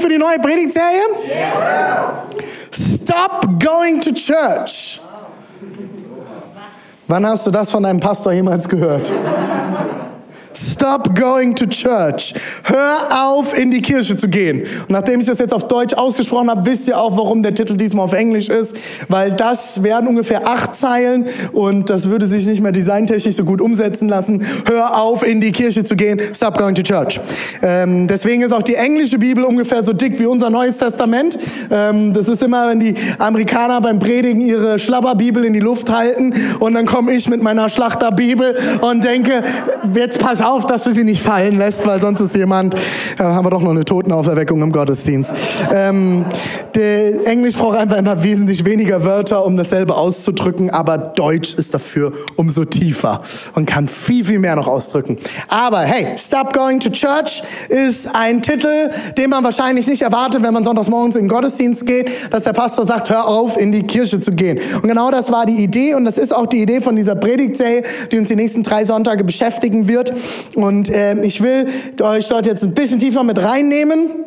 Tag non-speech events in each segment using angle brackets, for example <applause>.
für die neue Predigtserie? Stop going to church. Wann hast du das von deinem Pastor jemals gehört? Stop going to church. Hör auf, in die Kirche zu gehen. Und nachdem ich das jetzt auf Deutsch ausgesprochen habe, wisst ihr auch, warum der Titel diesmal auf Englisch ist. Weil das werden ungefähr acht Zeilen und das würde sich nicht mehr designtechnisch so gut umsetzen lassen. Hör auf, in die Kirche zu gehen. Stop going to church. Ähm, deswegen ist auch die englische Bibel ungefähr so dick wie unser Neues Testament. Ähm, das ist immer, wenn die Amerikaner beim Predigen ihre Schlabberbibel in die Luft halten und dann komme ich mit meiner Schlachterbibel und denke, jetzt pass auf, dass du sie nicht fallen lässt, weil sonst ist jemand, ja, haben wir doch noch eine Totenauferweckung im Gottesdienst. Ähm, der Englisch braucht einfach immer wesentlich weniger Wörter, um dasselbe auszudrücken, aber Deutsch ist dafür umso tiefer und kann viel, viel mehr noch ausdrücken. Aber hey, Stop Going to Church ist ein Titel, den man wahrscheinlich nicht erwartet, wenn man sonntags morgens in den Gottesdienst geht, dass der Pastor sagt, hör auf, in die Kirche zu gehen. Und genau das war die Idee und das ist auch die Idee von dieser Predigtserie, die uns die nächsten drei Sonntage beschäftigen wird. Und äh, ich will euch dort jetzt ein bisschen tiefer mit reinnehmen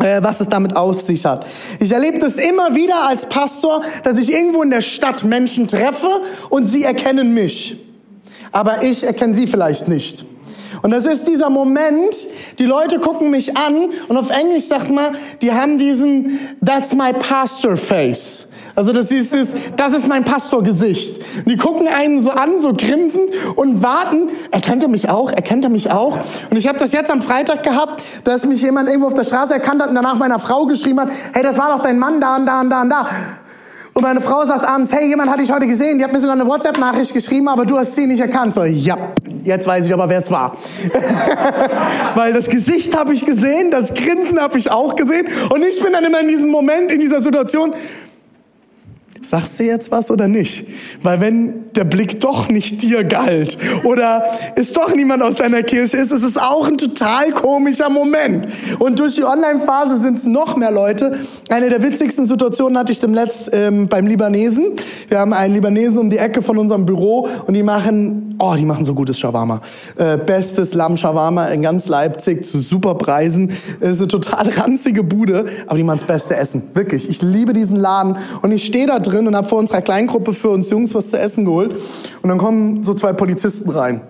äh, was es damit auf sich hat. Ich erlebe das immer wieder als Pastor, dass ich irgendwo in der Stadt Menschen treffe und sie erkennen mich. Aber ich erkenne sie vielleicht nicht. Und das ist dieser Moment, die Leute gucken mich an und auf Englisch sagt man, die haben diesen That's my pastor face. Also das ist, das ist mein Pastorgesicht. Und die gucken einen so an, so grinsend und warten. Erkennt er mich auch? Erkennt er mich auch? Und ich habe das jetzt am Freitag gehabt, dass mich jemand irgendwo auf der Straße erkannt hat und danach meiner Frau geschrieben hat, hey, das war doch dein Mann da und da und da und da. Und meine Frau sagt abends, hey, jemand hatte ich heute gesehen, die hat mir sogar eine WhatsApp-Nachricht geschrieben, aber du hast sie nicht erkannt. So, ja, jetzt weiß ich aber, wer es war. <laughs> Weil das Gesicht habe ich gesehen, das Grinsen habe ich auch gesehen. Und ich bin dann immer in diesem Moment, in dieser Situation, Sagst du jetzt was oder nicht? Weil wenn der Blick doch nicht dir galt oder es doch niemand aus deiner Kirche ist, ist auch ein total komischer Moment. Und durch die Online-Phase sind es noch mehr Leute. Eine der witzigsten Situationen hatte ich dem Letzt ähm, beim Libanesen. Wir haben einen Libanesen um die Ecke von unserem Büro und die machen, oh, die machen so gutes Shawarma. Äh, bestes Lamm-Shawarma in ganz Leipzig zu super Preisen. Ist eine total ranzige Bude, aber die machen das beste Essen. Wirklich. Ich liebe diesen Laden und ich stehe da drin und habe vor unserer Kleingruppe für uns Jungs was zu essen geholt. Und dann kommen so zwei Polizisten rein.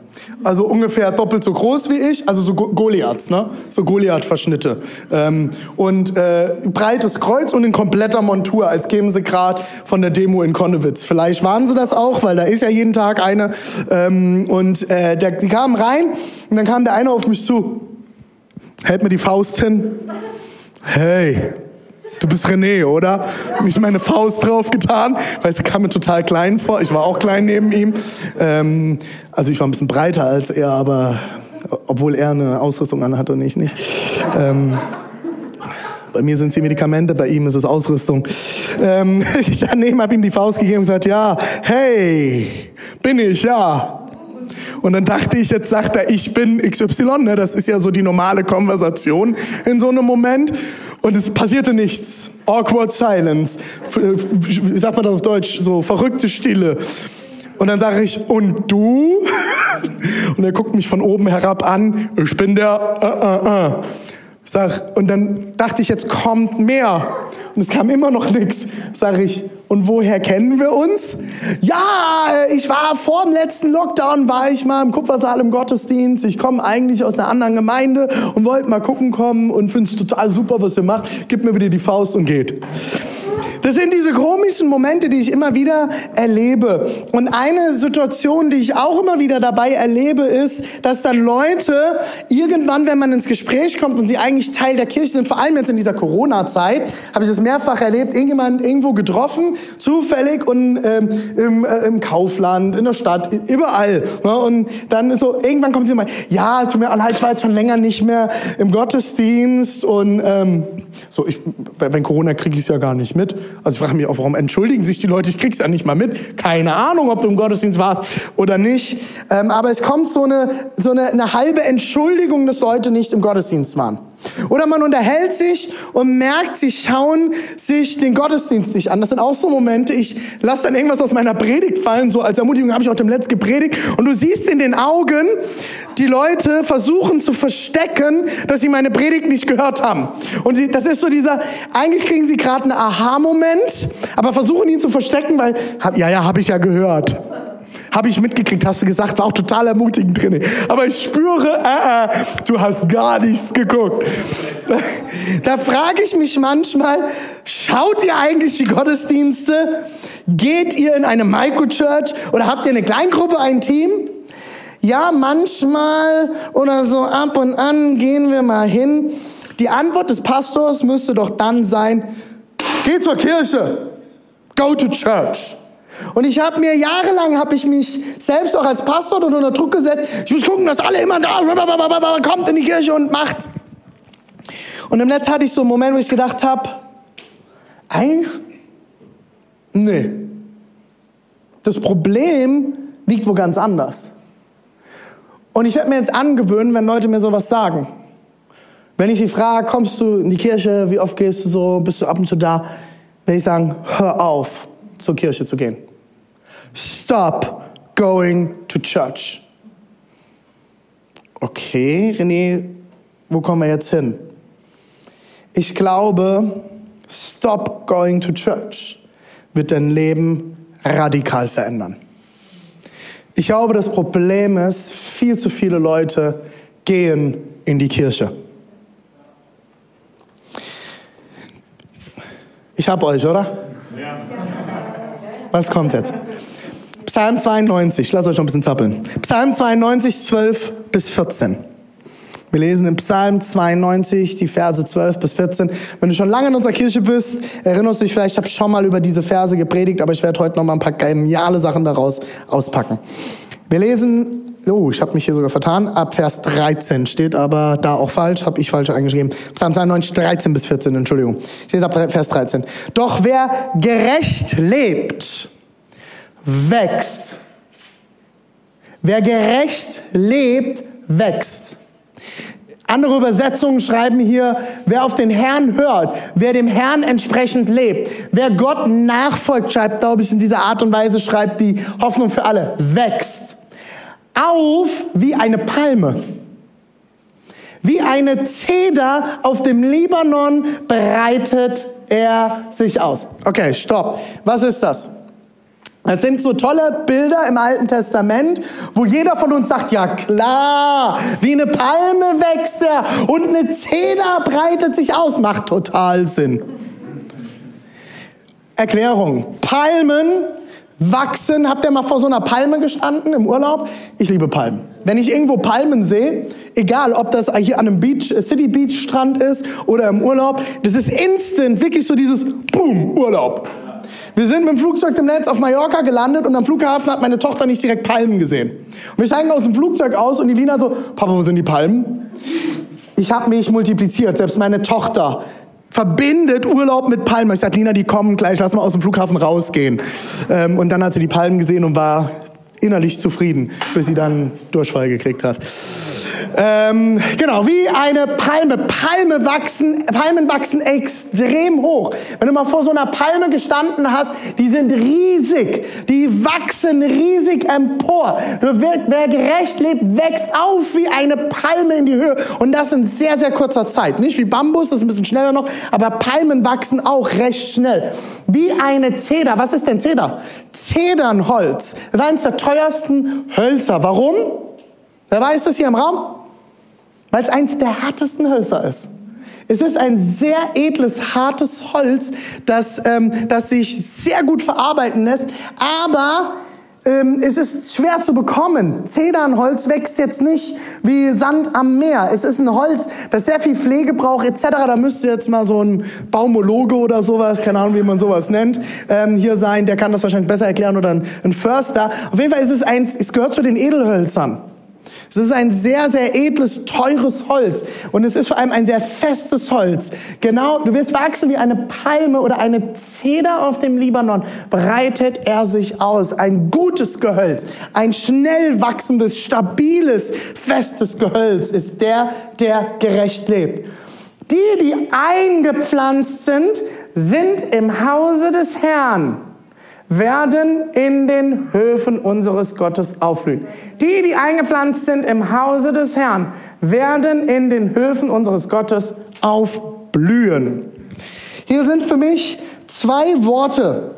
Also ungefähr doppelt so groß wie ich, also so Goliaths, ne? So Goliath-Verschnitte. Ähm, und äh, breites Kreuz und in kompletter Montur, als kämen sie gerade von der Demo in Konnewitz. Vielleicht waren sie das auch, weil da ist ja jeden Tag eine. Ähm, und äh, der, die kamen rein und dann kam der eine auf mich zu, hält mir die Faust hin. Hey, du bist René, oder? Mich meine Faust drauf getan, weil es kam mir total klein vor. Ich war auch klein neben ihm. Ähm, also ich war ein bisschen breiter als er, aber obwohl er eine Ausrüstung anhat und ich nicht. Ähm, bei mir sind es die Medikamente, bei ihm ist es Ausrüstung. Ähm, <laughs> ich daneben habe ihm die Faust gegeben und gesagt, ja, hey, bin ich, ja. Und dann dachte ich, jetzt sagt er, ich bin XY, ne? das ist ja so die normale Konversation in so einem Moment. Und es passierte nichts. Awkward silence. Wie sagt man das auf Deutsch? So verrückte Stille. Und dann sage ich, und du? <laughs> Und er guckt mich von oben herab an. Ich bin der, äh, äh, äh. Sag, und dann dachte ich, jetzt kommt mehr. Und es kam immer noch nichts. Sag ich, und woher kennen wir uns? Ja, ich war vor dem letzten Lockdown, war ich mal im Kupfersaal im Gottesdienst. Ich komme eigentlich aus einer anderen Gemeinde und wollte mal gucken kommen und finde es total super, was ihr macht. Gib mir wieder die Faust und geht. Das sind diese komischen Momente, die ich immer wieder erlebe. Und eine Situation, die ich auch immer wieder dabei erlebe, ist, dass dann Leute irgendwann, wenn man ins Gespräch kommt und sie eigentlich Teil der Kirche sind, vor allem jetzt in dieser Corona-Zeit, habe ich das mehrfach erlebt, irgendjemand irgendwo getroffen, zufällig und ähm, im, äh, im Kaufland, in der Stadt, überall. Ne? Und dann ist so, irgendwann kommt sie mal, ja, tut mir leid, ich war jetzt schon länger nicht mehr im Gottesdienst und ähm, so, ich, wenn Corona kriege ich es ja gar nicht mit. Also ich frage mich auch, warum entschuldigen sich die Leute? Ich krieg's ja nicht mal mit. Keine Ahnung, ob du im Gottesdienst warst oder nicht. Ähm, aber es kommt so eine so eine, eine halbe Entschuldigung, dass Leute nicht im Gottesdienst waren. Oder man unterhält sich und merkt, sie schauen sich den Gottesdienst nicht an. Das sind auch so Momente, ich lasse dann irgendwas aus meiner Predigt fallen, so als Ermutigung habe ich auch dem Letzt gepredigt. Und du siehst in den Augen, die Leute versuchen zu verstecken, dass sie meine Predigt nicht gehört haben. Und das ist so dieser, eigentlich kriegen sie gerade einen Aha-Moment, aber versuchen ihn zu verstecken, weil, ja, ja, habe ich ja gehört. Habe ich mitgekriegt, hast du gesagt, war auch total ermutigend drin. Aber ich spüre, äh, äh, du hast gar nichts geguckt. <laughs> Da frage ich mich manchmal, schaut ihr eigentlich die Gottesdienste? Geht ihr in eine Microchurch oder habt ihr eine Kleingruppe, ein Team? Ja, manchmal oder so ab und an gehen wir mal hin. Die Antwort des Pastors müsste doch dann sein, geh zur Kirche, go to church. Und ich habe mir jahrelang, habe ich mich selbst auch als Pastor unter Druck gesetzt. Ich muss gucken, dass alle immer da kommt in die Kirche und macht. Und im Netz hatte ich so einen Moment, wo ich gedacht habe, eigentlich, nee. Das Problem liegt wo ganz anders. Und ich werde mir jetzt angewöhnen, wenn Leute mir sowas sagen. Wenn ich sie frage, kommst du in die Kirche, wie oft gehst du so, bist du ab und zu da, werde ich sagen, hör auf, zur Kirche zu gehen. Stop going to church. Okay, René, wo kommen wir jetzt hin? Ich glaube, Stop going to church wird dein Leben radikal verändern. Ich glaube, das Problem ist, viel zu viele Leute gehen in die Kirche. Ich hab euch, oder? Ja. Was kommt jetzt? Psalm 92, lasst euch noch ein bisschen zappeln. Psalm 92, 12 bis 14. Wir lesen im Psalm 92 die Verse 12 bis 14. Wenn du schon lange in unserer Kirche bist, erinnerst du dich vielleicht, ich habe schon mal über diese Verse gepredigt, aber ich werde heute noch mal ein paar geniale Sachen daraus auspacken. Wir lesen, oh, ich habe mich hier sogar vertan, ab Vers 13 steht aber da auch falsch, habe ich falsch eingeschrieben. Psalm 92, 13 bis 14, Entschuldigung. Ich lese ab Vers 13. Doch wer gerecht lebt, wächst. Wer gerecht lebt, wächst. Andere Übersetzungen schreiben hier, wer auf den Herrn hört, wer dem Herrn entsprechend lebt, wer Gott nachfolgt, schreibt, glaube ich, in dieser Art und Weise, schreibt die Hoffnung für alle, wächst. Auf wie eine Palme. Wie eine Zeder auf dem Libanon breitet er sich aus. Okay, stopp. Was ist das? Das sind so tolle Bilder im Alten Testament, wo jeder von uns sagt, ja klar, wie eine Palme wächst er und eine Zeder breitet sich aus. Macht total Sinn. Erklärung. Palmen wachsen. Habt ihr mal vor so einer Palme gestanden im Urlaub? Ich liebe Palmen. Wenn ich irgendwo Palmen sehe, egal ob das hier an einem Beach, City Beach Strand ist oder im Urlaub, das ist instant, wirklich so dieses Boom, Urlaub. Wir sind mit dem Flugzeug im Netz auf Mallorca gelandet und am Flughafen hat meine Tochter nicht direkt Palmen gesehen. Und wir steigen aus dem Flugzeug aus und die Lina so, Papa, wo sind die Palmen? Ich habe mich multipliziert, selbst meine Tochter verbindet Urlaub mit Palmen. Ich sag, Lina, die kommen gleich, lass mal aus dem Flughafen rausgehen. Ähm, und dann hat sie die Palmen gesehen und war innerlich zufrieden, bis sie dann Durchfall gekriegt hat. Ähm, genau, wie eine Palme. Palme wachsen, Palmen wachsen extrem hoch. Wenn du mal vor so einer Palme gestanden hast, die sind riesig. Die wachsen riesig empor. Wer gerecht lebt, wächst auf wie eine Palme in die Höhe. Und das in sehr, sehr kurzer Zeit. Nicht wie Bambus, das ist ein bisschen schneller noch, aber Palmen wachsen auch recht schnell. Wie eine Zeder. Was ist denn Zeder? Zedernholz. Das ist eines der teuersten Hölzer. Warum? Wer weiß das hier im Raum? Weil es eins der härtesten Hölzer ist. Es ist ein sehr edles, hartes Holz, das, ähm, das sich sehr gut verarbeiten lässt, aber ähm, es ist schwer zu bekommen. Zedernholz wächst jetzt nicht wie Sand am Meer. Es ist ein Holz, das sehr viel Pflege braucht etc. Da müsste jetzt mal so ein Baumologe oder sowas, keine Ahnung, wie man sowas nennt, ähm, hier sein. Der kann das wahrscheinlich besser erklären oder ein, ein Förster. Auf jeden Fall ist es eins, es gehört zu den Edelhölzern. Es ist ein sehr, sehr edles, teures Holz. Und es ist vor allem ein sehr festes Holz. Genau, du wirst wachsen wie eine Palme oder eine Zeder auf dem Libanon. Breitet er sich aus. Ein gutes Gehölz. Ein schnell wachsendes, stabiles, festes Gehölz ist der, der gerecht lebt. Die, die eingepflanzt sind, sind im Hause des Herrn werden in den Höfen unseres Gottes aufblühen. Die, die eingepflanzt sind im Hause des Herrn, werden in den Höfen unseres Gottes aufblühen. Hier sind für mich zwei Worte,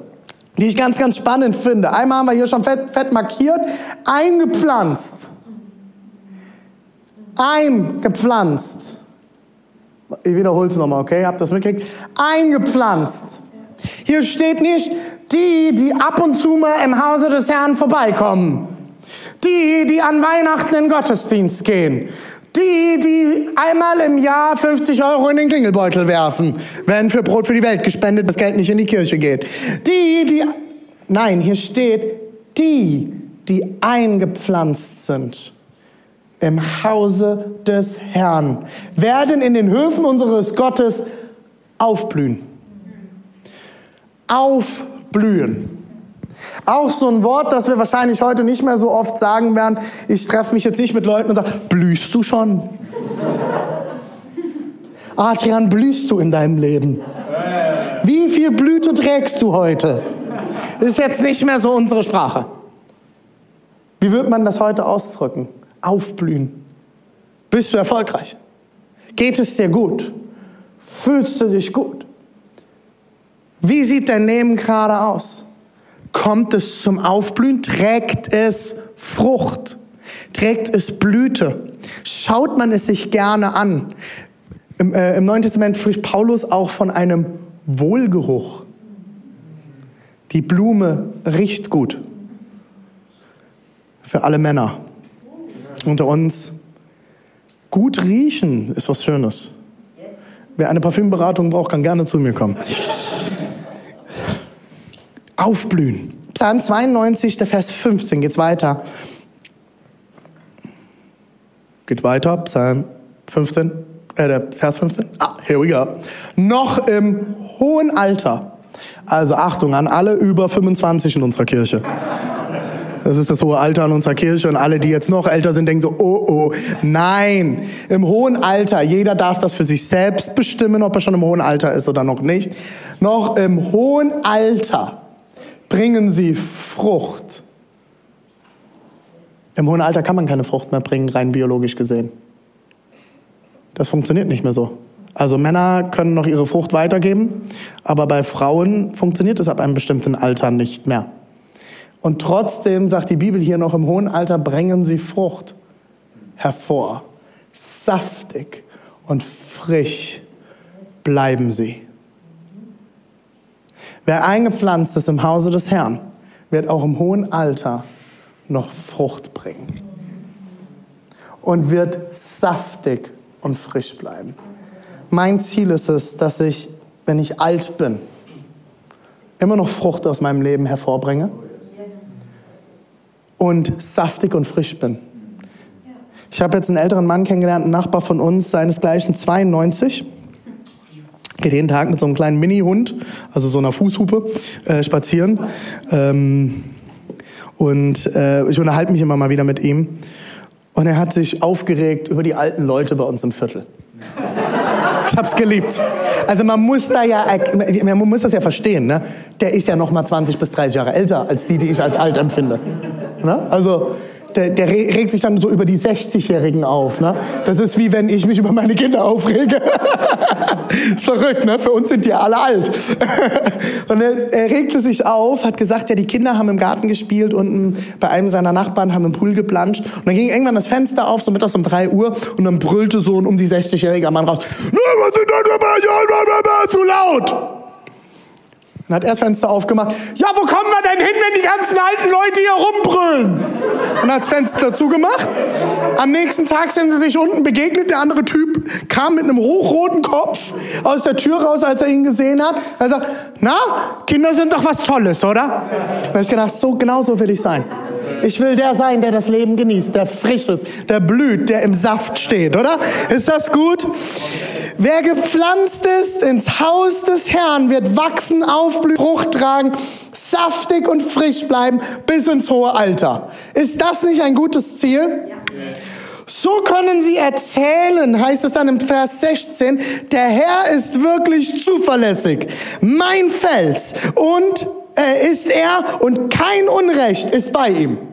die ich ganz, ganz spannend finde. Einmal haben wir hier schon fett, fett markiert, eingepflanzt. Eingepflanzt. Ich wiederhole es nochmal, okay? Habt das mitgekriegt? Eingepflanzt. Hier steht nicht, die, die ab und zu mal im Hause des Herrn vorbeikommen. Die, die an Weihnachten in Gottesdienst gehen. Die, die einmal im Jahr 50 Euro in den Klingelbeutel werfen, wenn für Brot für die Welt gespendet das Geld nicht in die Kirche geht. Die, die, nein, hier steht, die, die eingepflanzt sind im Hause des Herrn, werden in den Höfen unseres Gottes aufblühen. Aufblühen. Auch so ein Wort, das wir wahrscheinlich heute nicht mehr so oft sagen werden. Ich treffe mich jetzt nicht mit Leuten und sage, blühst du schon? Adrian, blühst du in deinem Leben? Wie viel Blüte trägst du heute? Das ist jetzt nicht mehr so unsere Sprache. Wie wird man das heute ausdrücken? Aufblühen. Bist du erfolgreich? Geht es dir gut? Fühlst du dich gut? Wie sieht dein Leben gerade aus? Kommt es zum Aufblühen? Trägt es Frucht? Trägt es Blüte? Schaut man es sich gerne an? Im, äh, Im Neuen Testament spricht Paulus auch von einem Wohlgeruch. Die Blume riecht gut. Für alle Männer unter uns. Gut riechen ist was Schönes. Wer eine Parfümberatung braucht, kann gerne zu mir kommen aufblühen. Psalm 92, der Vers 15, geht's weiter. Geht weiter, Psalm 15, äh, der Vers 15. Ah, here we go. Noch im hohen Alter. Also Achtung an alle über 25 in unserer Kirche. Das ist das hohe Alter an unserer Kirche und alle, die jetzt noch älter sind, denken so, oh, oh, nein. Im hohen Alter, jeder darf das für sich selbst bestimmen, ob er schon im hohen Alter ist oder noch nicht. Noch im hohen Alter bringen sie Frucht. Im hohen Alter kann man keine Frucht mehr bringen, rein biologisch gesehen. Das funktioniert nicht mehr so. Also Männer können noch ihre Frucht weitergeben, aber bei Frauen funktioniert es ab einem bestimmten Alter nicht mehr. Und trotzdem sagt die Bibel hier noch, im hohen Alter bringen sie Frucht hervor. Saftig und frisch bleiben sie. Wer eingepflanzt ist im Hause des Herrn, wird auch im hohen Alter noch Frucht bringen und wird saftig und frisch bleiben. Mein Ziel ist es, dass ich, wenn ich alt bin, immer noch Frucht aus meinem Leben hervorbringe und saftig und frisch bin. Ich habe jetzt einen älteren Mann kennengelernt, einen Nachbar von uns, seinesgleichen 92 geht jeden Tag mit so einem kleinen Mini-Hund, also so einer Fußhupe, äh, spazieren. Ähm, und äh, ich unterhalte mich immer mal wieder mit ihm. Und er hat sich aufgeregt über die alten Leute bei uns im Viertel. Ich hab's geliebt. Also man muss da ja, man muss das ja verstehen, ne? Der ist ja noch mal 20 bis 30 Jahre älter als die, die ich als alt empfinde. Ne? Also der, der regt sich dann so über die 60-Jährigen auf. Ne? Das ist wie wenn ich mich über meine Kinder aufrege. <laughs> ist verrückt, ne? Für uns sind die alle alt. <laughs> und er, er regte sich auf, hat gesagt, ja, die Kinder haben im Garten gespielt und bei einem seiner Nachbarn haben im Pool geplanscht. Und dann ging irgendwann das Fenster auf, so mittags um 3 Uhr, und dann brüllte so ein um die 60-jähriger Mann raus, zu laut! Dann hat er das Fenster aufgemacht. Ja, wo kommen wir denn hin, wenn die ganzen alten Leute hier rumbrüllen? Und hat das Fenster zugemacht. Am nächsten Tag sind sie sich unten begegnet. Der andere Typ kam mit einem hochroten Kopf aus der Tür raus, als er ihn gesehen hat. Er sagt, na, Kinder sind doch was Tolles, oder? Da habe ich gedacht, so, genau so will ich sein. Ich will der sein, der das Leben genießt, der frisch ist, der blüht, der im Saft steht, oder? Ist das gut? Wer gepflanzt ist ins Haus des Herrn, wird wachsen, aufblühen, Frucht tragen, saftig und frisch bleiben bis ins hohe Alter. Ist das nicht ein gutes Ziel? Ja. So können sie erzählen, heißt es dann im Vers 16, der Herr ist wirklich zuverlässig, mein Fels und äh, ist er und kein Unrecht ist bei ihm.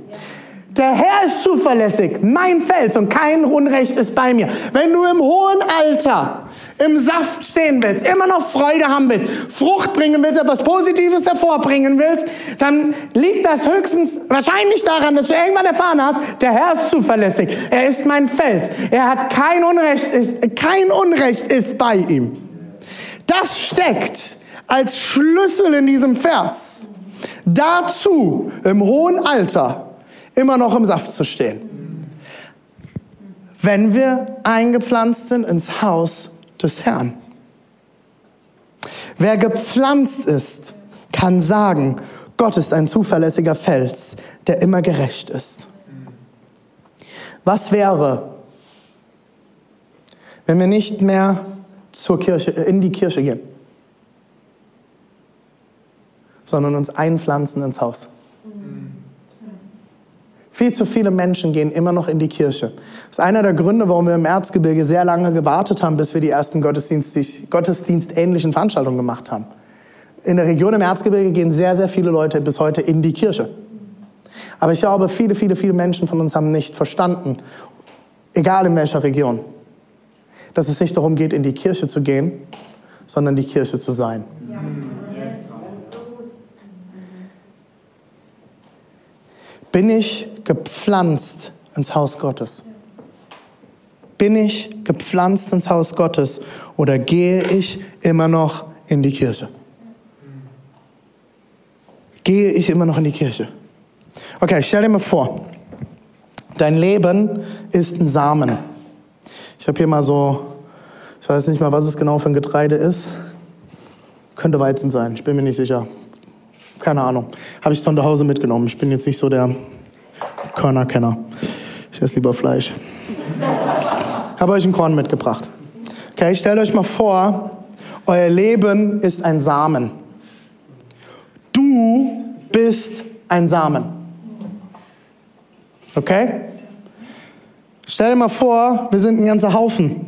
Der Herr ist zuverlässig, mein Fels und kein Unrecht ist bei mir. Wenn du im hohen Alter im Saft stehen willst, immer noch Freude haben willst, Frucht bringen willst, etwas Positives hervorbringen willst, dann liegt das höchstens wahrscheinlich daran, dass du irgendwann erfahren hast, der Herr ist zuverlässig. Er ist mein Fels. Er hat kein Unrecht, ist, kein Unrecht ist bei ihm. Das steckt als Schlüssel in diesem Vers. Dazu im hohen Alter immer noch im Saft zu stehen. Wenn wir eingepflanzt sind ins Haus des Herrn. Wer gepflanzt ist, kann sagen, Gott ist ein zuverlässiger Fels, der immer gerecht ist. Was wäre, wenn wir nicht mehr zur Kirche, in die Kirche gehen, sondern uns einpflanzen ins Haus? Viel zu viele Menschen gehen immer noch in die Kirche. Das ist einer der Gründe, warum wir im Erzgebirge sehr lange gewartet haben, bis wir die ersten gottesdienstähnlichen Veranstaltungen gemacht haben. In der Region im Erzgebirge gehen sehr, sehr viele Leute bis heute in die Kirche. Aber ich glaube, viele, viele, viele Menschen von uns haben nicht verstanden, egal in welcher Region, dass es nicht darum geht, in die Kirche zu gehen, sondern die Kirche zu sein. Ja. Bin ich gepflanzt ins Haus Gottes? Bin ich gepflanzt ins Haus Gottes oder gehe ich immer noch in die Kirche? Gehe ich immer noch in die Kirche? Okay, stell dir mal vor, dein Leben ist ein Samen. Ich habe hier mal so, ich weiß nicht mal, was es genau für ein Getreide ist. Könnte Weizen sein, ich bin mir nicht sicher. Keine Ahnung. Habe ich von zu Hause mitgenommen. Ich bin jetzt nicht so der Körnerkenner. Ich esse lieber Fleisch. Habe euch ein Korn mitgebracht. Okay, stellt euch mal vor, euer Leben ist ein Samen. Du bist ein Samen. Okay? Stell dir mal vor, wir sind ein ganzer Haufen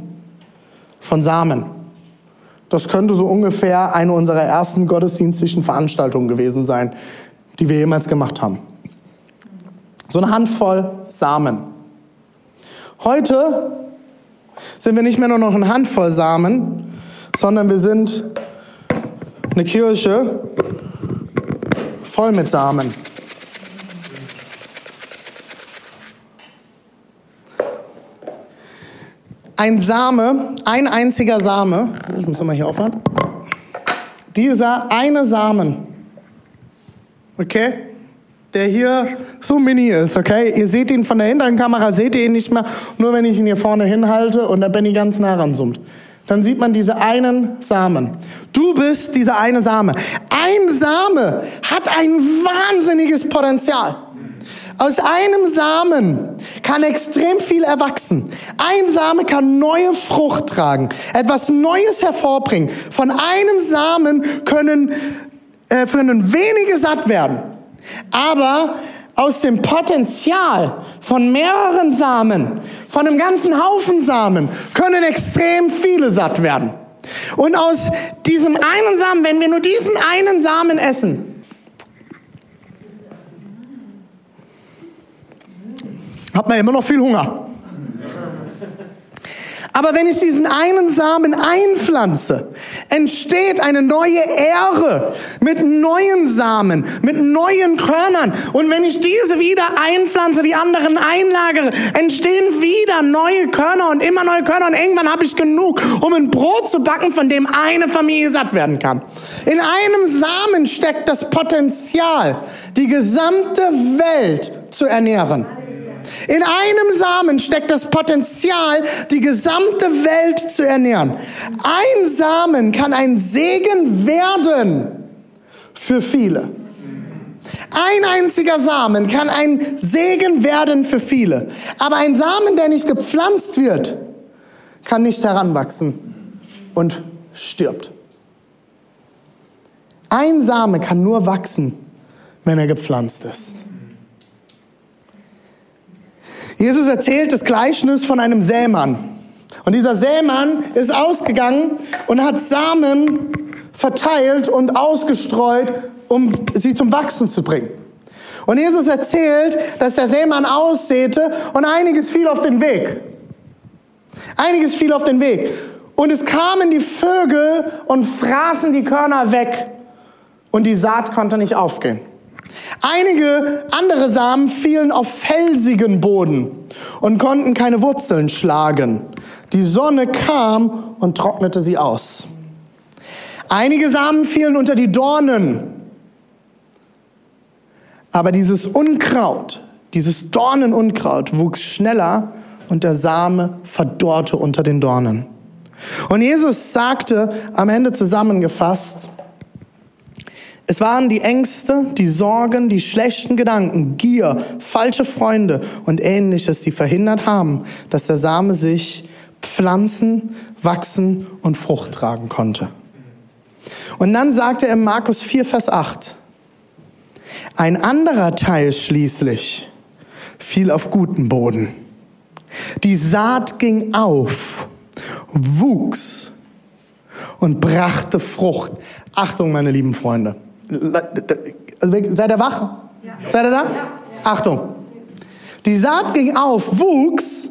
von Samen. Das könnte so ungefähr eine unserer ersten gottesdienstlichen Veranstaltungen gewesen sein, die wir jemals gemacht haben. So eine Handvoll Samen. Heute sind wir nicht mehr nur noch eine Handvoll Samen, sondern wir sind eine Kirche voll mit Samen. Ein Same, ein einziger Same, ich muss nochmal hier aufhören. Dieser eine Samen, okay, der hier so mini ist, okay? Ihr seht ihn von der hinteren Kamera, seht ihr ihn nicht mehr, nur wenn ich ihn hier vorne hinhalte und dann bin ich ganz nah ranzoomt. Dann sieht man diese einen Samen. Du bist dieser eine Same. Ein Same hat ein wahnsinniges Potenzial. Aus einem Samen kann extrem viel erwachsen. Ein Same kann neue Frucht tragen, etwas Neues hervorbringen. Von einem Samen können, äh, können wenige satt werden. Aber aus dem Potenzial von mehreren Samen, von einem ganzen Haufen Samen, können extrem viele satt werden. Und aus diesem einen Samen, wenn wir nur diesen einen Samen essen, hat man immer noch viel Hunger. Aber wenn ich diesen einen Samen einpflanze, entsteht eine neue Ähre mit neuen Samen, mit neuen Körnern. Und wenn ich diese wieder einpflanze, die anderen einlagere, entstehen wieder neue Körner und immer neue Körner. Und irgendwann habe ich genug, um ein Brot zu backen, von dem eine Familie satt werden kann. In einem Samen steckt das Potenzial, die gesamte Welt zu ernähren. In einem Samen steckt das Potenzial, die gesamte Welt zu ernähren. Ein Samen kann ein Segen werden für viele. Ein einziger Samen kann ein Segen werden für viele. Aber ein Samen, der nicht gepflanzt wird, kann nicht heranwachsen und stirbt. Ein Same kann nur wachsen, wenn er gepflanzt ist. Jesus erzählt das Gleichnis von einem Sämann. Und dieser Sämann ist ausgegangen und hat Samen verteilt und ausgestreut, um sie zum Wachsen zu bringen. Und Jesus erzählt, dass der Sämann aussäte und einiges fiel auf den Weg. Einiges fiel auf den Weg. Und es kamen die Vögel und fraßen die Körner weg. Und die Saat konnte nicht aufgehen. Einige andere Samen fielen auf felsigen Boden und konnten keine Wurzeln schlagen. Die Sonne kam und trocknete sie aus. Einige Samen fielen unter die Dornen. Aber dieses Unkraut, dieses Dornenunkraut wuchs schneller und der Same verdorrte unter den Dornen. Und Jesus sagte am Ende zusammengefasst, es waren die Ängste, die Sorgen, die schlechten Gedanken, Gier, falsche Freunde und ähnliches, die verhindert haben, dass der Same sich pflanzen, wachsen und Frucht tragen konnte. Und dann sagte er in Markus 4, Vers 8, ein anderer Teil schließlich fiel auf guten Boden. Die Saat ging auf, wuchs und brachte Frucht. Achtung, meine lieben Freunde. Also, seid ihr wach? Ja. Seid ihr da? Ja. Achtung. Die Saat ging auf, wuchs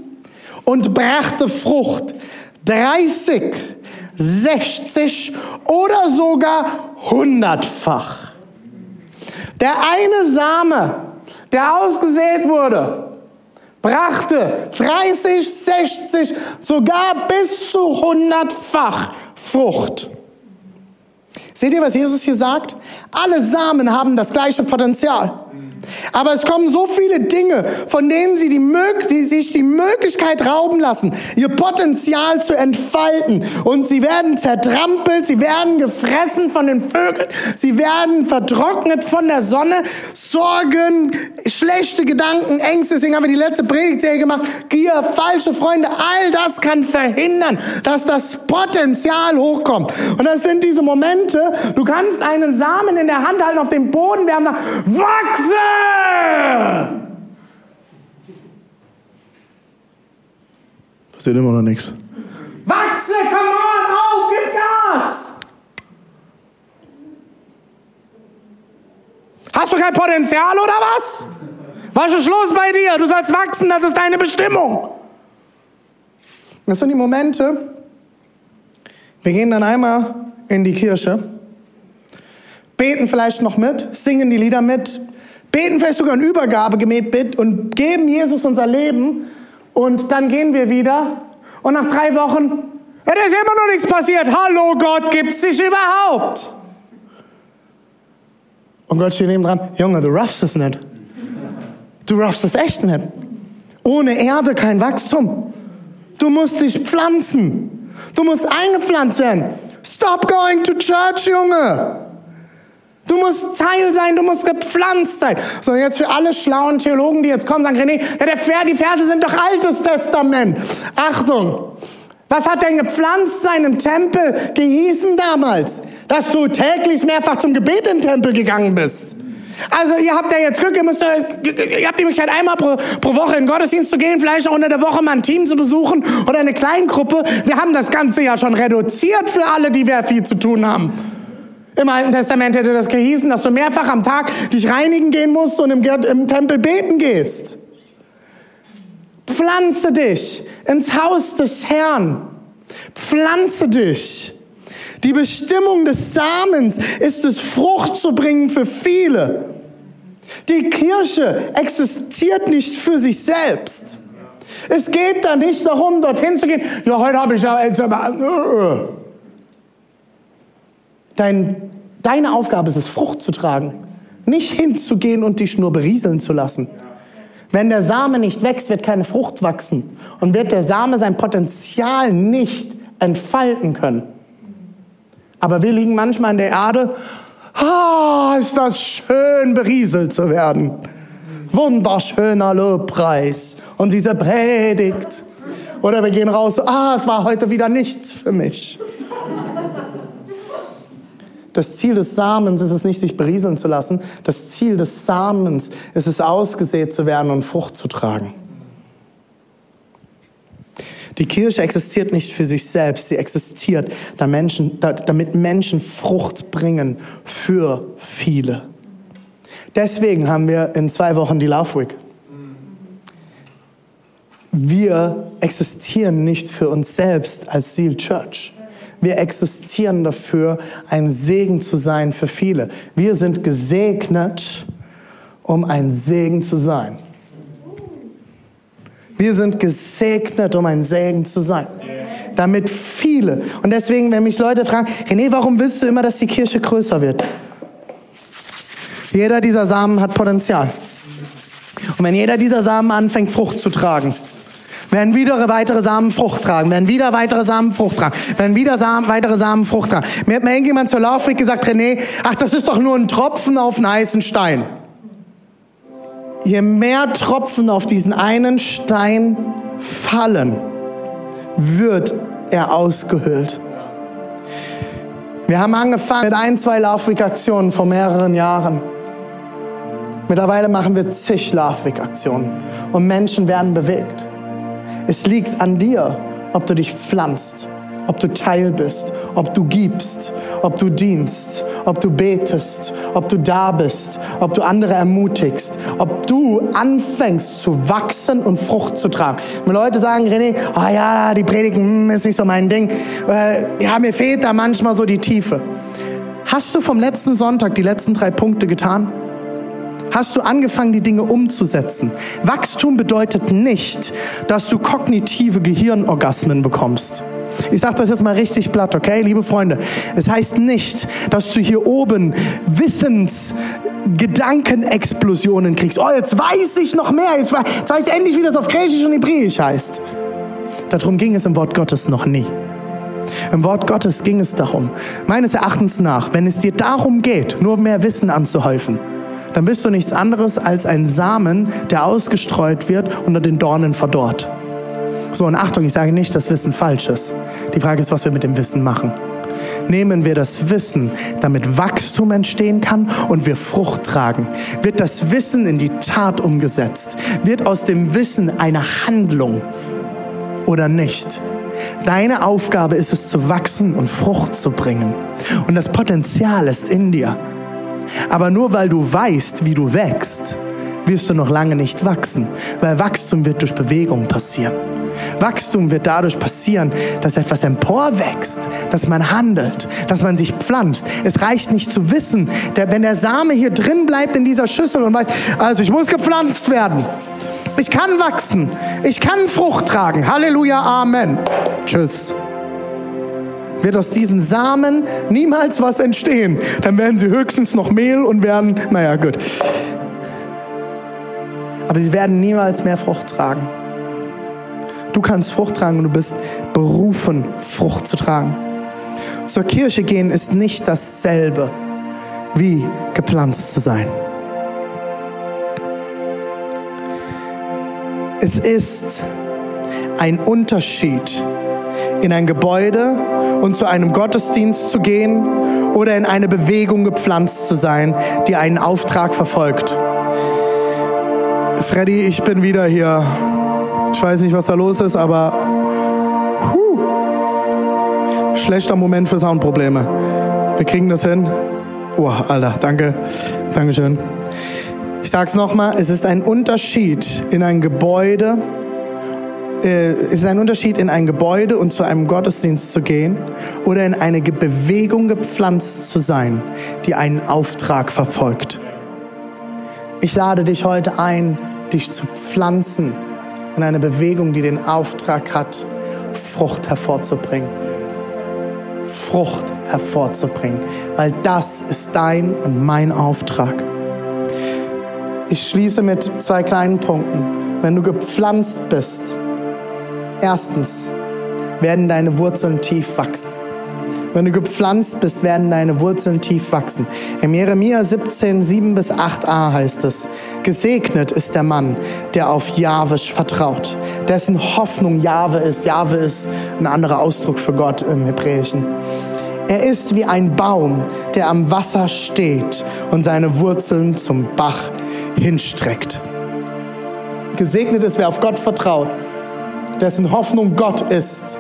und brachte Frucht. 30, 60 oder sogar hundertfach. Der eine Same, der ausgesät wurde, brachte 30, 60, sogar bis zu hundertfach Frucht. Seht ihr, was Jesus hier sagt? Alle Samen haben das gleiche Potenzial. Aber es kommen so viele Dinge, von denen sie die, die sich die Möglichkeit rauben lassen, ihr Potenzial zu entfalten. Und sie werden zertrampelt, sie werden gefressen von den Vögeln, sie werden vertrocknet von der Sonne. Sorgen, schlechte Gedanken, Ängste, deswegen haben wir die letzte Predigtserie gemacht. Gier, falsche Freunde, all das kann verhindern, dass das Potenzial hochkommt. Und das sind diese Momente, du kannst einen Samen in der Hand halten auf dem Boden, haben gesagt, wachse! Passiert immer noch nichts. Wachse, come on, auf, gib Gas! Hast du kein Potenzial oder was? Was ist Schluss bei dir? Du sollst wachsen, das ist deine Bestimmung. Das sind die Momente, wir gehen dann einmal in die Kirche, beten vielleicht noch mit, singen die Lieder mit, beten vielleicht sogar ein Übergabegebet und geben Jesus unser Leben und dann gehen wir wieder und nach drei Wochen, ja, da ist immer noch nichts passiert. Hallo Gott, gibt's dich überhaupt? Und Gott steht neben dran, Junge, du raffst es nicht. Du raffst es echt nicht. Ohne Erde kein Wachstum. Du musst dich pflanzen. Du musst eingepflanzt werden. Stop going to church, Junge. Du musst Teil sein, du musst gepflanzt sein. So, jetzt für alle schlauen Theologen, die jetzt kommen, sagen, René, ja, der, die Verse sind doch Altes Testament. Achtung, was hat denn gepflanzt sein im Tempel gehießen damals? Dass du täglich mehrfach zum Gebet in den Tempel gegangen bist. Also ihr habt ja jetzt Glück, ihr, müsst, ihr habt die Möglichkeit, einmal pro, pro Woche in den Gottesdienst zu gehen, vielleicht auch unter der Woche mal ein Team zu besuchen oder eine Kleingruppe. Wir haben das Ganze ja schon reduziert für alle, die wir viel zu tun haben. Im Alten Testament hätte das gehießen, dass du mehrfach am Tag dich reinigen gehen musst und im, im Tempel beten gehst. pflanze dich ins Haus des Herrn. Pflanze dich. Die Bestimmung des Samens ist es, Frucht zu bringen für viele. Die Kirche existiert nicht für sich selbst. Es geht da nicht darum, dorthin zu gehen. Ja, heute habe ich ja jetzt aber. Äh, äh. Dein, deine Aufgabe ist es, Frucht zu tragen. Nicht hinzugehen und dich nur berieseln zu lassen. Wenn der Same nicht wächst, wird keine Frucht wachsen. Und wird der Same sein Potenzial nicht entfalten können. Aber wir liegen manchmal in der Erde. Ah, ist das schön, berieselt zu werden. Wunderschöner Lobpreis. Und diese Predigt. Oder wir gehen raus. Ah, es war heute wieder nichts für mich. Das Ziel des Samens ist es nicht, sich berieseln zu lassen. Das Ziel des Samens ist es, ausgesät zu werden und Frucht zu tragen. Die Kirche existiert nicht für sich selbst, sie existiert, damit Menschen Frucht bringen für viele. Deswegen haben wir in zwei Wochen die Love Week. Wir existieren nicht für uns selbst als Seal Church. Wir existieren dafür, ein Segen zu sein für viele. Wir sind gesegnet, um ein Segen zu sein. Wir sind gesegnet, um ein Segen zu sein. Damit viele. Und deswegen, wenn mich Leute fragen, René, warum willst du immer, dass die Kirche größer wird? Jeder dieser Samen hat Potenzial. Und wenn jeder dieser Samen anfängt, Frucht zu tragen, werden wieder weitere Samen Frucht tragen, werden wieder weitere Samen Frucht tragen, werden wieder Samen, weitere Samen Frucht tragen. Mir hat mal irgendjemand zur Laufweg gesagt, René, ach, das ist doch nur ein Tropfen auf einen heißen Stein. Je mehr Tropfen auf diesen einen Stein fallen, wird er ausgehöhlt. Wir haben angefangen mit ein, zwei Laufweg-Aktionen vor mehreren Jahren. Mittlerweile machen wir zig Laufweg-Aktionen und Menschen werden bewegt. Es liegt an dir, ob du dich pflanzt, ob du Teil bist, ob du gibst, ob du dienst, ob du betest, ob du da bist, ob du andere ermutigst, ob du anfängst zu wachsen und Frucht zu tragen. Wenn Leute sagen, René, oh ja, die Predigen hm, ist nicht so mein Ding, äh, ja, mir fehlt da manchmal so die Tiefe. Hast du vom letzten Sonntag die letzten drei Punkte getan? Hast du angefangen, die Dinge umzusetzen. Wachstum bedeutet nicht, dass du kognitive Gehirnorgasmen bekommst. Ich sage das jetzt mal richtig platt, okay, liebe Freunde. Es heißt nicht, dass du hier oben Wissensgedankenexplosionen kriegst. Oh, jetzt weiß ich noch mehr. Jetzt weiß ich endlich, wie das auf Griechisch und Hebräisch heißt. Darum ging es im Wort Gottes noch nie. Im Wort Gottes ging es darum, meines Erachtens nach, wenn es dir darum geht, nur mehr Wissen anzuhäufen, dann bist du nichts anderes als ein Samen, der ausgestreut wird und unter den Dornen verdorrt. So, und Achtung, ich sage nicht, dass Wissen falsch ist. Die Frage ist, was wir mit dem Wissen machen. Nehmen wir das Wissen, damit Wachstum entstehen kann und wir Frucht tragen? Wird das Wissen in die Tat umgesetzt? Wird aus dem Wissen eine Handlung oder nicht? Deine Aufgabe ist es zu wachsen und Frucht zu bringen. Und das Potenzial ist in dir. Aber nur weil du weißt, wie du wächst, wirst du noch lange nicht wachsen, weil Wachstum wird durch Bewegung passieren. Wachstum wird dadurch passieren, dass etwas emporwächst, dass man handelt, dass man sich pflanzt. Es reicht nicht zu wissen, der, wenn der Same hier drin bleibt in dieser Schüssel und weiß, also ich muss gepflanzt werden. Ich kann wachsen. Ich kann Frucht tragen. Halleluja, Amen. Tschüss wird aus diesen Samen niemals was entstehen. Dann werden sie höchstens noch Mehl und werden, naja, gut. Aber sie werden niemals mehr Frucht tragen. Du kannst Frucht tragen und du bist berufen, Frucht zu tragen. Zur Kirche gehen ist nicht dasselbe wie gepflanzt zu sein. Es ist ein Unterschied, in ein Gebäude und zu einem Gottesdienst zu gehen oder in eine Bewegung gepflanzt zu sein, die einen Auftrag verfolgt. Freddy, ich bin wieder hier. Ich weiß nicht, was da los ist, aber huh, schlechter Moment für Soundprobleme. Wir kriegen das hin. Oh, Alter, danke. Dankeschön. Ich sag's nochmal, es ist ein Unterschied in ein Gebäude äh, ist ein Unterschied, in ein Gebäude und zu einem Gottesdienst zu gehen oder in eine Bewegung gepflanzt zu sein, die einen Auftrag verfolgt. Ich lade dich heute ein, dich zu pflanzen in eine Bewegung, die den Auftrag hat, Frucht hervorzubringen. Frucht hervorzubringen, weil das ist dein und mein Auftrag. Ich schließe mit zwei kleinen Punkten. Wenn du gepflanzt bist, erstens werden deine Wurzeln tief wachsen. Wenn du gepflanzt bist, werden deine Wurzeln tief wachsen. Im Jeremia 17, 7 bis 8a heißt es, gesegnet ist der Mann, der auf Jahwisch vertraut, dessen Hoffnung Jahwe ist. Jahwe ist ein anderer Ausdruck für Gott im Hebräischen. Er ist wie ein Baum, der am Wasser steht und seine Wurzeln zum Bach hinstreckt. Gesegnet ist, wer auf Gott vertraut, dessen Hoffnung Gott ist.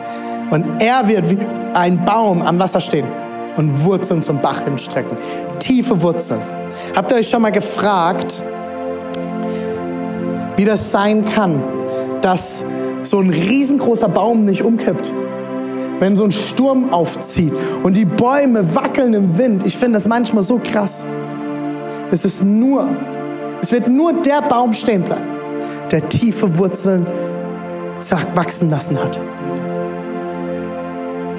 Und er wird wie ein Baum am Wasser stehen und Wurzeln zum Bach hinstrecken. Tiefe Wurzeln. Habt ihr euch schon mal gefragt, wie das sein kann, dass so ein riesengroßer Baum nicht umkippt? Wenn so ein Sturm aufzieht und die Bäume wackeln im Wind. Ich finde das manchmal so krass. Es ist nur, es wird nur der Baum stehen bleiben, der tiefe Wurzeln wachsen lassen hat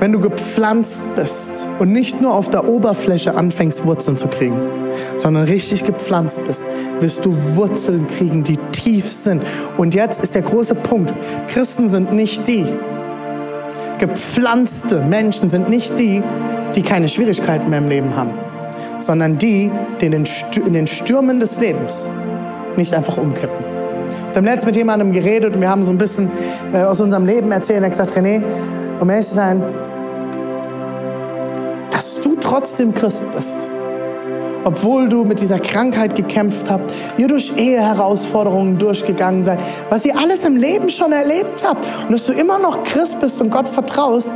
wenn du gepflanzt bist und nicht nur auf der Oberfläche anfängst, Wurzeln zu kriegen, sondern richtig gepflanzt bist, wirst du Wurzeln kriegen, die tief sind. Und jetzt ist der große Punkt. Christen sind nicht die. Gepflanzte Menschen sind nicht die, die keine Schwierigkeiten mehr im Leben haben, sondern die, die in den Stürmen des Lebens nicht einfach umkippen. Wir haben letztens mit jemandem geredet und wir haben so ein bisschen äh, aus unserem Leben erzählt. Er hat gesagt, René, um ehrlich zu sein, trotzdem Christ bist. Obwohl du mit dieser Krankheit gekämpft habt, ihr durch Eheherausforderungen durchgegangen seid, was ihr alles im Leben schon erlebt habt und dass du immer noch Christ bist und Gott vertraust,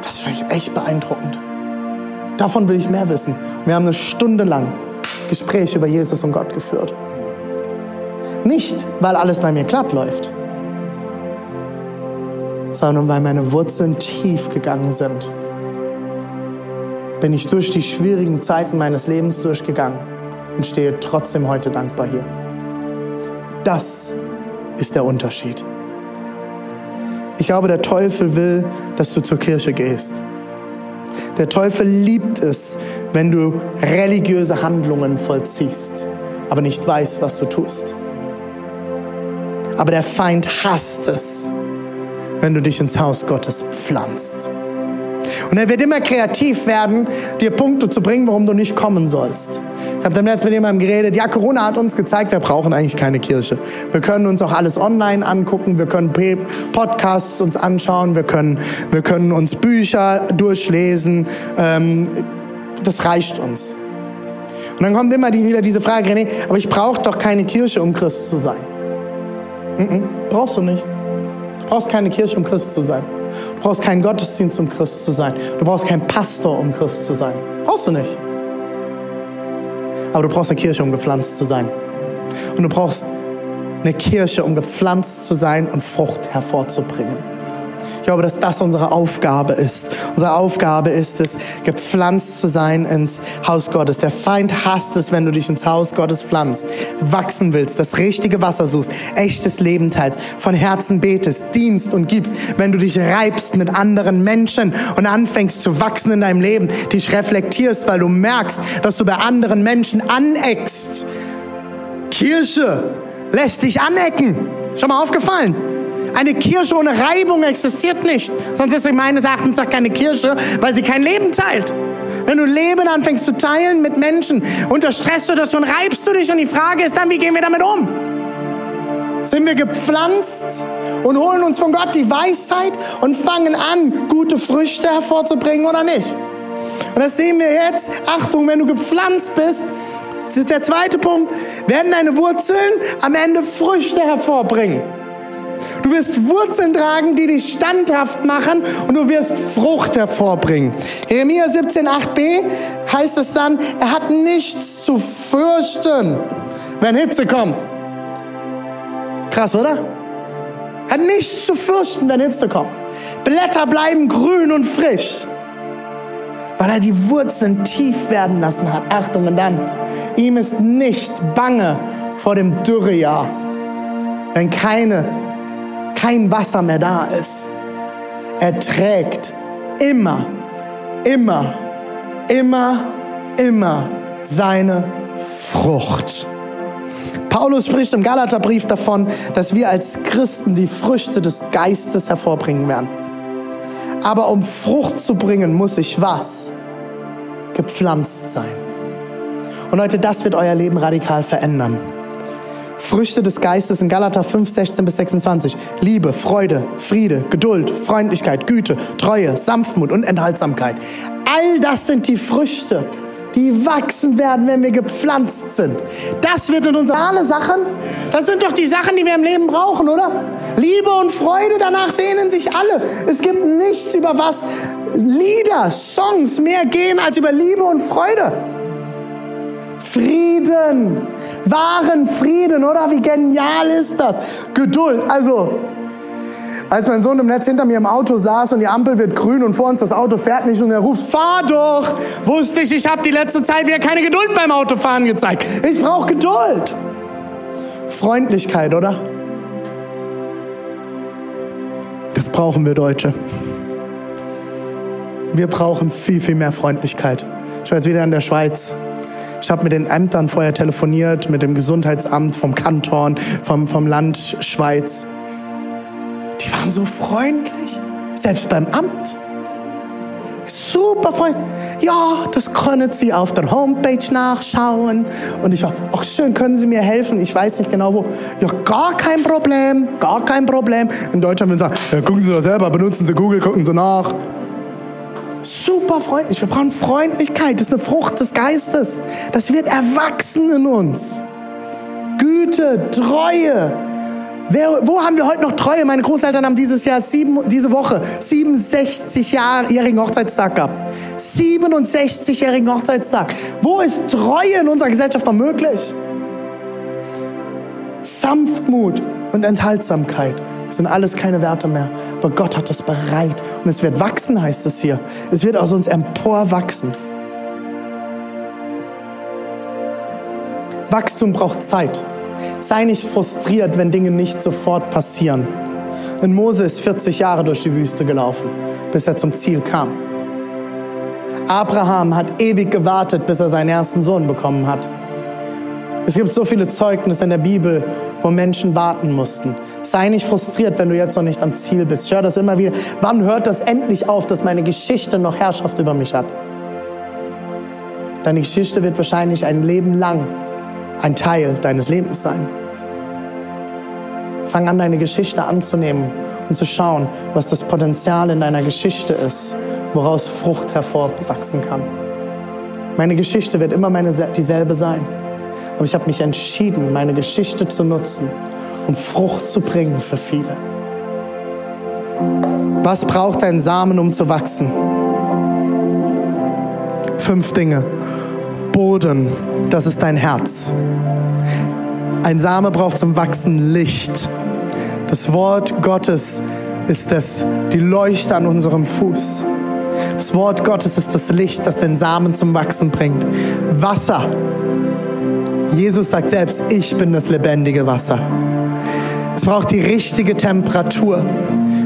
das finde ich echt beeindruckend. Davon will ich mehr wissen. Wir haben eine Stunde lang Gespräch über Jesus und Gott geführt. Nicht, weil alles bei mir glatt läuft, sondern weil meine Wurzeln tief gegangen sind bin ich durch die schwierigen Zeiten meines Lebens durchgegangen und stehe trotzdem heute dankbar hier. Das ist der Unterschied. Ich glaube, der Teufel will, dass du zur Kirche gehst. Der Teufel liebt es, wenn du religiöse Handlungen vollziehst, aber nicht weißt, was du tust. Aber der Feind hasst es, wenn du dich ins Haus Gottes pflanzt. Und er wird immer kreativ werden, dir Punkte zu bringen, warum du nicht kommen sollst. Ich habe dann letztens mit jemandem geredet, ja, Corona hat uns gezeigt, wir brauchen eigentlich keine Kirche. Wir können uns auch alles online angucken, wir können Podcasts uns anschauen, wir können, wir können uns Bücher durchlesen. Ähm, das reicht uns. Und dann kommt immer die, wieder diese Frage, René, aber ich brauche doch keine Kirche, um Christ zu sein. -mm, brauchst du nicht. Du brauchst keine Kirche, um Christ zu sein. Du brauchst keinen Gottesdienst, um Christ zu sein. Du brauchst keinen Pastor, um Christ zu sein. Brauchst du nicht. Aber du brauchst eine Kirche, um gepflanzt zu sein. Und du brauchst eine Kirche, um gepflanzt zu sein und Frucht hervorzubringen. Ich glaube, dass das unsere Aufgabe ist. Unsere Aufgabe ist es, gepflanzt zu sein ins Haus Gottes. Der Feind hasst es, wenn du dich ins Haus Gottes pflanzt, wachsen willst, das richtige Wasser suchst, echtes Leben teilst, von Herzen betest, dienst und gibst. Wenn du dich reibst mit anderen Menschen und anfängst zu wachsen in deinem Leben, dich reflektierst, weil du merkst, dass du bei anderen Menschen aneckst. Kirche lässt dich anecken. Schon mal aufgefallen? Eine Kirche ohne Reibung existiert nicht. Sonst ist sie meines Erachtens auch keine Kirche, weil sie kein Leben teilt. Wenn du Leben anfängst zu teilen mit Menschen, unter Stresssituationen reibst du dich und die Frage ist dann, wie gehen wir damit um? Sind wir gepflanzt und holen uns von Gott die Weisheit und fangen an, gute Früchte hervorzubringen oder nicht? Und das sehen wir jetzt. Achtung, wenn du gepflanzt bist, das ist der zweite Punkt, werden deine Wurzeln am Ende Früchte hervorbringen. Du wirst Wurzeln tragen, die dich standhaft machen und du wirst Frucht hervorbringen. Jeremia 17, 8b heißt es dann, er hat nichts zu fürchten, wenn Hitze kommt. Krass, oder? Hat nichts zu fürchten, wenn Hitze kommt. Blätter bleiben grün und frisch. Weil er die Wurzeln tief werden lassen hat. Achtung, und dann. Ihm ist nicht bange vor dem Dürrejahr, wenn keine, kein Wasser mehr da ist. Er trägt immer, immer, immer, immer seine Frucht. Paulus spricht im Galaterbrief davon, dass wir als Christen die Früchte des Geistes hervorbringen werden. Aber um Frucht zu bringen, muss ich was? Gepflanzt sein. Und Leute, das wird euer Leben radikal verändern. Früchte des Geistes in Galater 5, 16 bis 26. Liebe, Freude, Friede, Geduld, Freundlichkeit, Güte, Treue, Sanftmut und Enthaltsamkeit. All das sind die Früchte, die wachsen werden, wenn wir gepflanzt sind. Das wird in unsere alle Sachen. Das sind doch die Sachen, die wir im Leben brauchen, oder? Liebe und Freude, danach sehnen sich alle. Es gibt nichts, über was Lieder, Songs mehr gehen als über Liebe und Freude. Frieden, wahren Frieden, oder? Wie genial ist das? Geduld, also als mein Sohn im Netz hinter mir im Auto saß und die Ampel wird grün und vor uns das Auto fährt nicht und er ruft, fahr doch, wusste ich, ich habe die letzte Zeit wieder keine Geduld beim Autofahren gezeigt. Ich brauche Geduld. Freundlichkeit, oder? Das brauchen wir Deutsche. Wir brauchen viel, viel mehr Freundlichkeit. Ich war jetzt wieder in der Schweiz. Ich habe mit den Ämtern vorher telefoniert, mit dem Gesundheitsamt vom Kanton, vom, vom Land Schweiz. Die waren so freundlich, selbst beim Amt. Super freundlich. Ja, das können Sie auf der Homepage nachschauen. Und ich war, ach schön, können Sie mir helfen? Ich weiß nicht genau wo. Ja, gar kein Problem, gar kein Problem. In Deutschland würden Sie sagen, ja, gucken Sie doch selber, benutzen Sie Google, gucken Sie nach. Super freundlich. Wir brauchen Freundlichkeit. Das ist eine Frucht des Geistes. Das wird erwachsen in uns. Güte, Treue, Wer, wo haben wir heute noch Treue? Meine Großeltern haben dieses Jahr, sieben, diese Woche, 67-jährigen Hochzeitstag gehabt. 67-jährigen Hochzeitstag. Wo ist Treue in unserer Gesellschaft noch möglich? Sanftmut und Enthaltsamkeit sind alles keine Werte mehr. Aber Gott hat das bereit. Und es wird wachsen, heißt es hier. Es wird aus uns emporwachsen. Wachstum braucht Zeit. Sei nicht frustriert, wenn Dinge nicht sofort passieren. Denn Mose ist 40 Jahre durch die Wüste gelaufen, bis er zum Ziel kam. Abraham hat ewig gewartet, bis er seinen ersten Sohn bekommen hat. Es gibt so viele Zeugnisse in der Bibel, wo Menschen warten mussten. Sei nicht frustriert, wenn du jetzt noch nicht am Ziel bist. Ich höre das immer wieder. Wann hört das endlich auf, dass meine Geschichte noch Herrschaft über mich hat? Deine Geschichte wird wahrscheinlich ein Leben lang ein Teil deines Lebens sein. Fang an, deine Geschichte anzunehmen und zu schauen, was das Potenzial in deiner Geschichte ist, woraus Frucht hervorwachsen kann. Meine Geschichte wird immer meine, dieselbe sein. Aber ich habe mich entschieden, meine Geschichte zu nutzen, um Frucht zu bringen für viele. Was braucht ein Samen, um zu wachsen? Fünf Dinge. Boden, das ist dein Herz. Ein Same braucht zum Wachsen Licht. Das Wort Gottes ist das, die Leuchte an unserem Fuß. Das Wort Gottes ist das Licht, das den Samen zum Wachsen bringt. Wasser. Jesus sagt selbst, ich bin das lebendige Wasser. Es braucht die richtige Temperatur.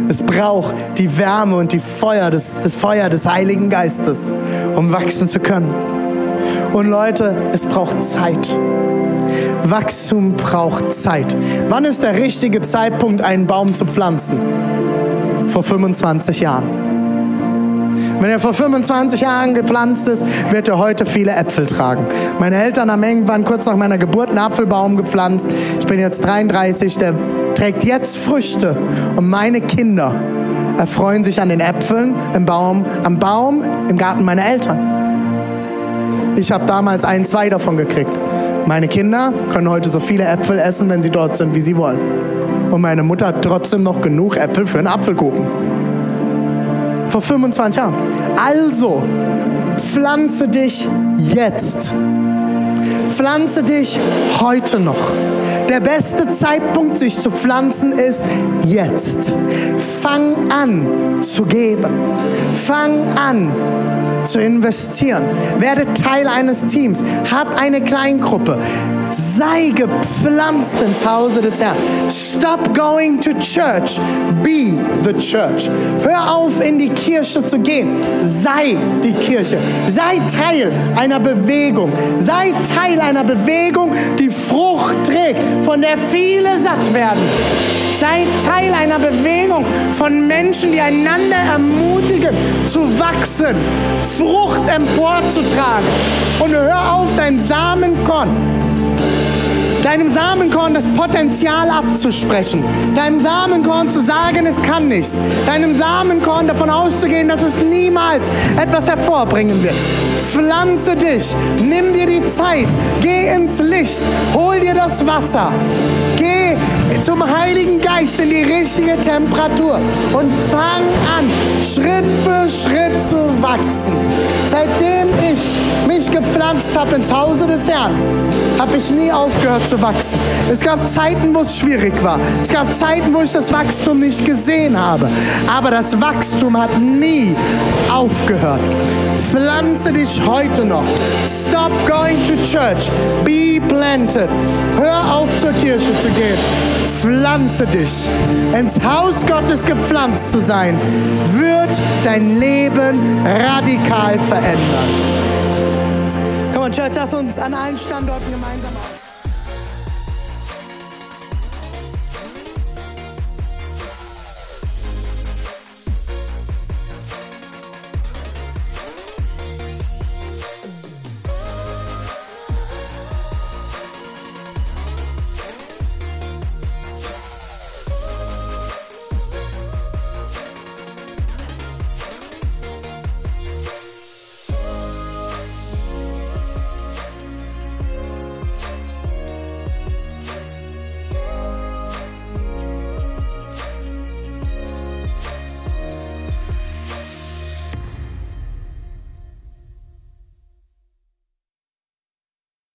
Es braucht die Wärme und die Feuer des, das Feuer des Heiligen Geistes, um wachsen zu können. Und Leute, es braucht Zeit. Wachstum braucht Zeit. Wann ist der richtige Zeitpunkt, einen Baum zu pflanzen? Vor 25 Jahren. Wenn er vor 25 Jahren gepflanzt ist, wird er heute viele Äpfel tragen. Meine Eltern haben irgendwann kurz nach meiner Geburt einen Apfelbaum gepflanzt. Ich bin jetzt 33, der trägt jetzt Früchte. Und meine Kinder erfreuen sich an den Äpfeln im Baum, am Baum im Garten meiner Eltern. Ich habe damals ein, zwei davon gekriegt. Meine Kinder können heute so viele Äpfel essen, wenn sie dort sind, wie sie wollen. Und meine Mutter hat trotzdem noch genug Äpfel für einen Apfelkuchen. Vor 25 Jahren. Also, pflanze dich jetzt. Pflanze dich heute noch. Der beste Zeitpunkt, sich zu pflanzen, ist jetzt. Fang an zu geben. Fang an zu investieren. Werde Teil eines Teams. Hab eine Kleingruppe. Sei gepflanzt ins Hause des Herrn. Stop going to church. Be the church. Hör auf, in die Kirche zu gehen. Sei die Kirche. Sei Teil einer Bewegung. Sei Teil einer Bewegung, die Frucht trägt, von der viele satt werden. Sei Teil einer Bewegung von Menschen, die einander ermutigen, zu wachsen, Frucht emporzutragen. Und hör auf, dein Samenkorn deinem Samenkorn das Potenzial abzusprechen, deinem Samenkorn zu sagen, es kann nichts, deinem Samenkorn davon auszugehen, dass es niemals etwas hervorbringen wird. Pflanze dich, nimm dir die Zeit, geh ins Licht, hol dir das Wasser, geh zum Heiligen Geist in die richtige Temperatur und fang an, Schritt für Schritt zu wachsen. Seitdem ich gepflanzt habe ins Hause des Herrn, habe ich nie aufgehört zu wachsen. Es gab Zeiten, wo es schwierig war. Es gab Zeiten, wo ich das Wachstum nicht gesehen habe. Aber das Wachstum hat nie aufgehört. Pflanze dich heute noch. Stop going to church. Be planted. Hör auf zur Kirche zu gehen. Pflanze dich. Ins Haus Gottes gepflanzt zu sein, wird dein Leben radikal verändern. Church, lass uns an allen Standorten gemeinsam auf.